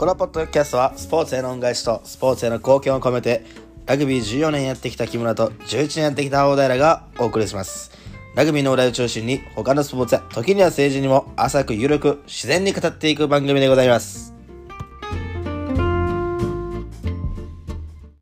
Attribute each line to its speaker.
Speaker 1: このポッドキャストはスポーツへの恩返しとスポーツへの貢献を込めてラグビー14年やってきた木村と11年やってきた大平がお送りします。ラグビーの話題を中心に他のスポーツや時には政治にも浅く緩く自然に語っていく番組でございます。